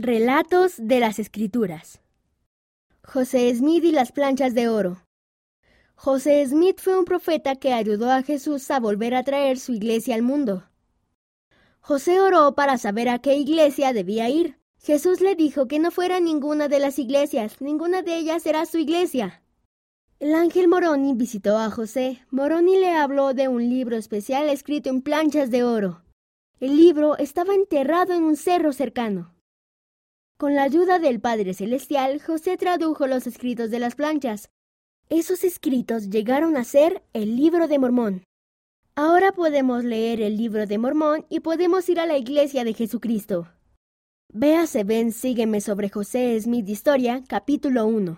Relatos de las Escrituras. José Smith y las planchas de oro. José Smith fue un profeta que ayudó a Jesús a volver a traer su iglesia al mundo. José oró para saber a qué iglesia debía ir. Jesús le dijo que no fuera ninguna de las iglesias, ninguna de ellas era su iglesia. El ángel Moroni visitó a José. Moroni le habló de un libro especial escrito en planchas de oro. El libro estaba enterrado en un cerro cercano. Con la ayuda del Padre Celestial, José tradujo los escritos de las planchas. Esos escritos llegaron a ser el libro de Mormón. Ahora podemos leer el libro de Mormón y podemos ir a la iglesia de Jesucristo. Véase, ven, sígueme sobre José Smith Historia, capítulo 1.